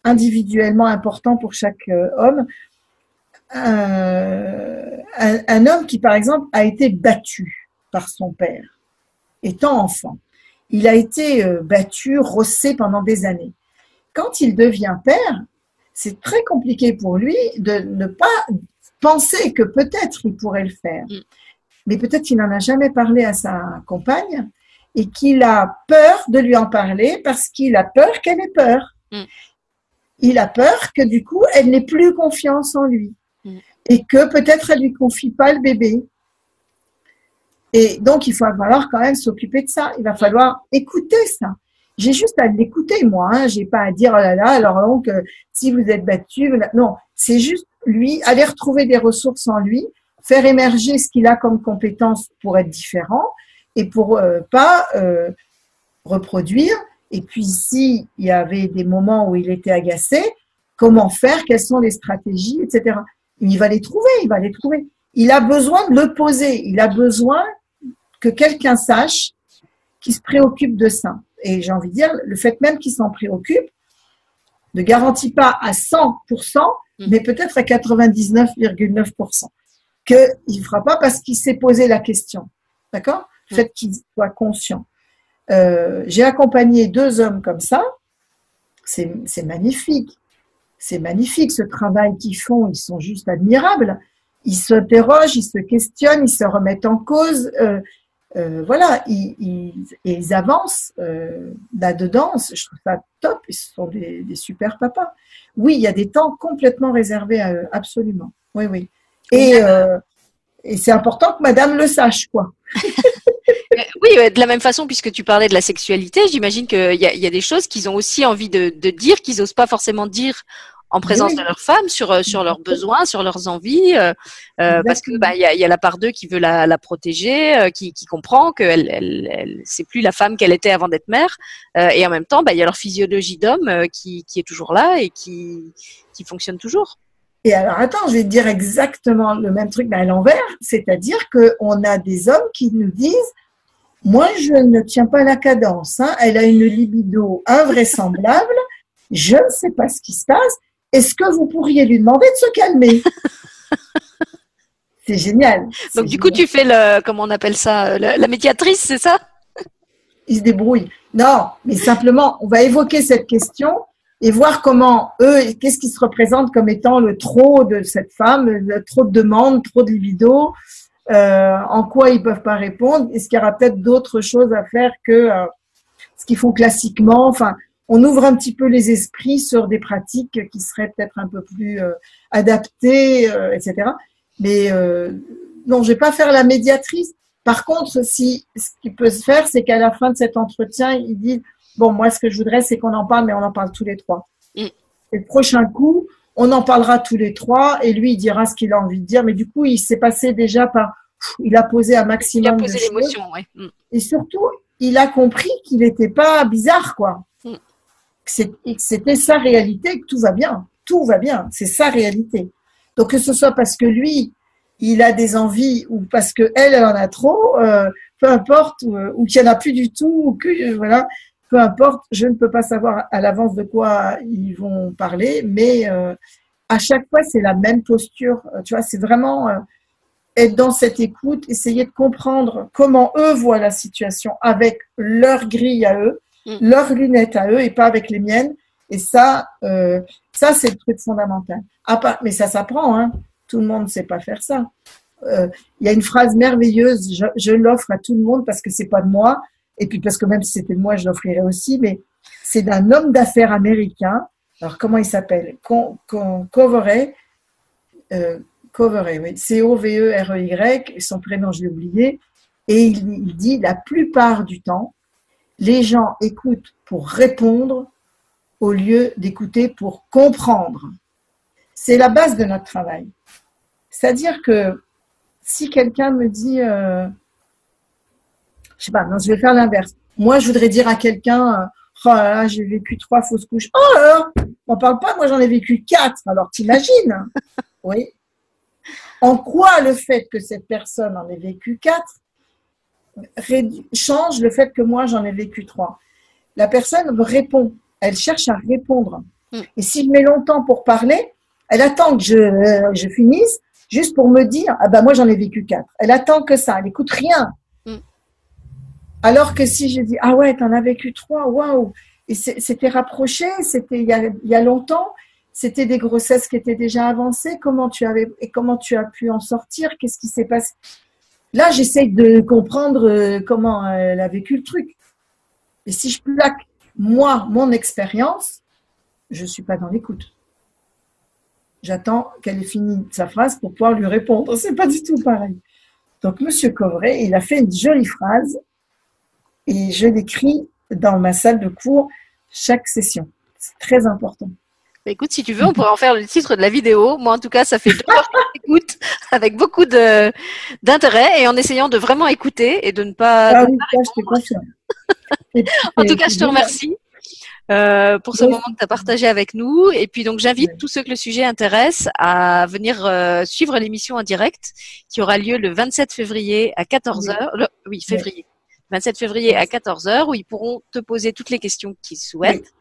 individuellement important pour chaque euh, homme. Euh, un, un, homme qui, par exemple, a été battu par son père, étant enfant. Il a été euh, battu, rossé pendant des années. Quand il devient père, c'est très compliqué pour lui de ne pas penser que peut-être il pourrait le faire. Mais peut-être qu'il n'en a jamais parlé à sa compagne et qu'il a peur de lui en parler parce qu'il a peur qu'elle ait peur. Mm. Il a peur que du coup, elle n'ait plus confiance en lui mm. et que peut-être elle lui confie pas le bébé. Et donc, il va falloir quand même s'occuper de ça. Il va falloir écouter ça. J'ai juste à l'écouter, moi. Hein. J'ai pas à dire, oh là là, alors donc, euh, si vous êtes battu, non, c'est juste lui, aller retrouver des ressources en lui, faire émerger ce qu'il a comme compétences pour être différent et pour euh, pas euh, reproduire. Et puis, s'il y avait des moments où il était agacé, comment faire, quelles sont les stratégies, etc. Il va les trouver, il va les trouver. Il a besoin de le poser, il a besoin que quelqu'un sache qu'il se préoccupe de ça. Et j'ai envie de dire, le fait même qu'il s'en préoccupe ne garantit pas à 100%, mm. mais peut-être à 99,9% qu'il ne fera pas parce qu'il s'est posé la question. D'accord? Le mm. fait qu'il soit conscient. Euh, j'ai accompagné deux hommes comme ça. C'est magnifique. C'est magnifique ce travail qu'ils font. Ils sont juste admirables. Ils s'interrogent, ils se questionnent, ils se remettent en cause. Euh, euh, voilà, ils, ils, avancent euh, là-dedans. Je trouve ça top. Ils sont des, super papas. Oui, il y a des temps complètement réservés à eux, absolument. Oui, oui. Et, euh, et c'est important que Madame le sache, quoi. oui, de la même façon, puisque tu parlais de la sexualité, j'imagine qu'il y, y, a des choses qu'ils ont aussi envie de, de dire, qu'ils n'osent pas forcément dire en présence de leurs femmes sur euh, sur leurs besoins, sur leurs envies, euh, parce que bah il y a, y a, la part d'eux qui veut la, la protéger, euh, qui, qui comprend qu'elle elle, elle, c'est plus la femme qu'elle était avant d'être mère, et en même temps bah il y a leur physiologie d'homme qui, qui est toujours là et qui qui fonctionne toujours. Et alors attends, je vais te dire exactement le même truc mais à l'envers, c'est-à-dire que on a des hommes qui nous disent moi, je ne tiens pas la cadence. Hein. Elle a une libido invraisemblable. Je ne sais pas ce qui se passe. Est-ce que vous pourriez lui demander de se calmer? C'est génial. Donc du coup, tu fais le, comment on appelle ça, la, médiatrice, c'est ça? Il se débrouille. Non, mais simplement, on va évoquer cette question et voir comment eux, qu'est-ce qui se représente comme étant le trop de cette femme, le trop de demandes, trop de libido, euh, en quoi ils peuvent pas répondre. Est-ce qu'il y aura peut-être d'autres choses à faire que euh, ce qu'ils font classiquement? Enfin, on ouvre un petit peu les esprits sur des pratiques qui seraient peut-être un peu plus euh, adaptées, euh, etc. Mais euh, non, je vais pas faire la médiatrice. Par contre, si ce qui peut se faire, c'est qu'à la fin de cet entretien, il dit bon, moi, ce que je voudrais, c'est qu'on en parle, mais on en parle tous les trois. Mm. Et le prochain coup, on en parlera tous les trois, et lui, il dira ce qu'il a envie de dire. Mais du coup, il s'est passé déjà par, il a posé un maximum. Il a posé l'émotion, oui. Mm. Et surtout, il a compris qu'il n'était pas bizarre, quoi c'était sa réalité, que tout va bien, tout va bien, c'est sa réalité. Donc que ce soit parce que lui, il a des envies ou parce que elle, elle en a trop, euh, peu importe, euh, ou, qu'il n'y en a plus du tout, ou que euh, voilà, peu importe, je ne peux pas savoir à l'avance de quoi ils vont parler, mais à chaque fois c'est la même posture. Tu vois, c'est vraiment être dans cette écoute, essayer de comprendre comment eux voient la situation avec leur grille à eux Mm. leurs lunettes à eux et pas avec les miennes. Et ça, euh, ça c'est le truc fondamental. Ah, mais ça s'apprend, hein. Tout le monde ne sait pas faire ça. Euh, il y a une phrase merveilleuse, je, je l'offre à tout le monde parce que c'est pas de moi, et puis parce que même si c'était moi, je l'offrirais aussi, mais c'est d'un homme d'affaires américain. Alors comment il s'appelle? Coverey. Euh, Coverey, oui. C-O-V-E-R-E-Y. Son prénom, je l'ai oublié. Et il, il dit la plupart du temps, les gens écoutent pour répondre au lieu d'écouter pour comprendre. C'est la base de notre travail. C'est-à-dire que si quelqu'un me dit, euh, je sais pas, non, je vais faire l'inverse. Moi, je voudrais dire à quelqu'un, euh, oh là là, j'ai vécu trois fausses couches. Oh là, on parle pas, moi j'en ai vécu quatre. Alors t'imagines Oui. En quoi le fait que cette personne en ait vécu quatre change le fait que moi j'en ai vécu trois? La personne répond, elle cherche à répondre. Mm. Et si je mets longtemps pour parler, elle attend que je, euh, je finisse juste pour me dire ah ben moi j'en ai vécu quatre. Elle attend que ça, elle n'écoute rien. Alors que si je dis ah ouais t'en as vécu trois, waouh et c'était rapproché, c'était il, il y a, longtemps, c'était des grossesses qui étaient déjà avancées. Comment tu avais et comment tu as pu en sortir? Qu'est-ce qui s'est passé? Là, j'essaie de comprendre euh, comment elle a vécu le truc. Et si je plaque moi mon expérience, je suis pas dans l'écoute. J'attends qu'elle ait fini sa phrase pour pouvoir lui répondre. C'est pas du tout pareil. Donc, Monsieur Covray, il a fait une jolie phrase et je l'écris dans ma salle de cours chaque session. C'est très important. Bah, écoute, si tu veux, on pourrait en faire le titre de la vidéo. Moi, en tout cas, ça fait deux heures que avec beaucoup de d'intérêt et en essayant de vraiment écouter et de ne pas. Ah oui, ça, je en tout cas, je te remercie. Euh, pour ce moment que tu as partagé avec nous. Et puis donc j'invite tous ceux que le sujet intéresse à venir euh, suivre l'émission en direct qui aura lieu le 27 février à 14h. Oui, février. 27 février à 14h où ils pourront te poser toutes les questions qu'ils souhaitent.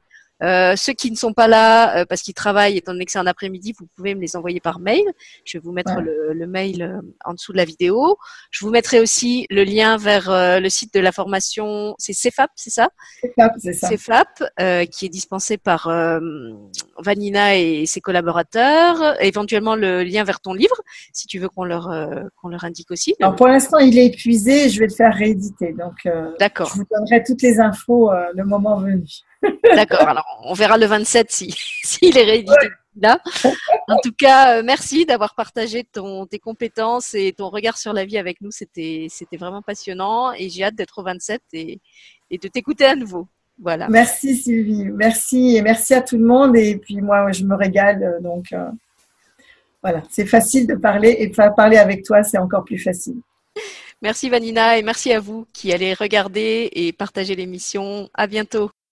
Euh, ceux qui ne sont pas là euh, parce qu'ils travaillent, étant donné que c'est un après-midi, vous pouvez me les envoyer par mail. Je vais vous mettre le, mail euh, en dessous de la vidéo. Je vous mettrai aussi le lien vers le site de la formation. C'est CFAP, c'est ça? CFAP, c'est ça. CFAP, qui est dispensé par Vanina et ses collaborateurs. Éventuellement le lien vers ton livre, si tu veux qu'on leur qu'on leur indique aussi. Alors pour l'instant, il est épuisé. Je vais le faire rééditer. Donc, D'accord. Je vous donnerai toutes les infos le moment venu. D'accord. Alors, on verra le 27 s'il si, est réédité là. En tout cas, euh, merci d'avoir partagé ton, tes compétences et ton regard sur la vie avec nous. C'était, vraiment passionnant et j'ai hâte d'être au 27 et, et de t'écouter à nouveau. Voilà. Merci Sylvie. Merci et merci à tout le monde. Et puis moi, je me régale. Euh, donc, euh, voilà, c'est facile de parler et de parler avec toi, c'est encore plus facile. Merci Vanina et merci à vous qui allez regarder et partager l'émission. À bientôt.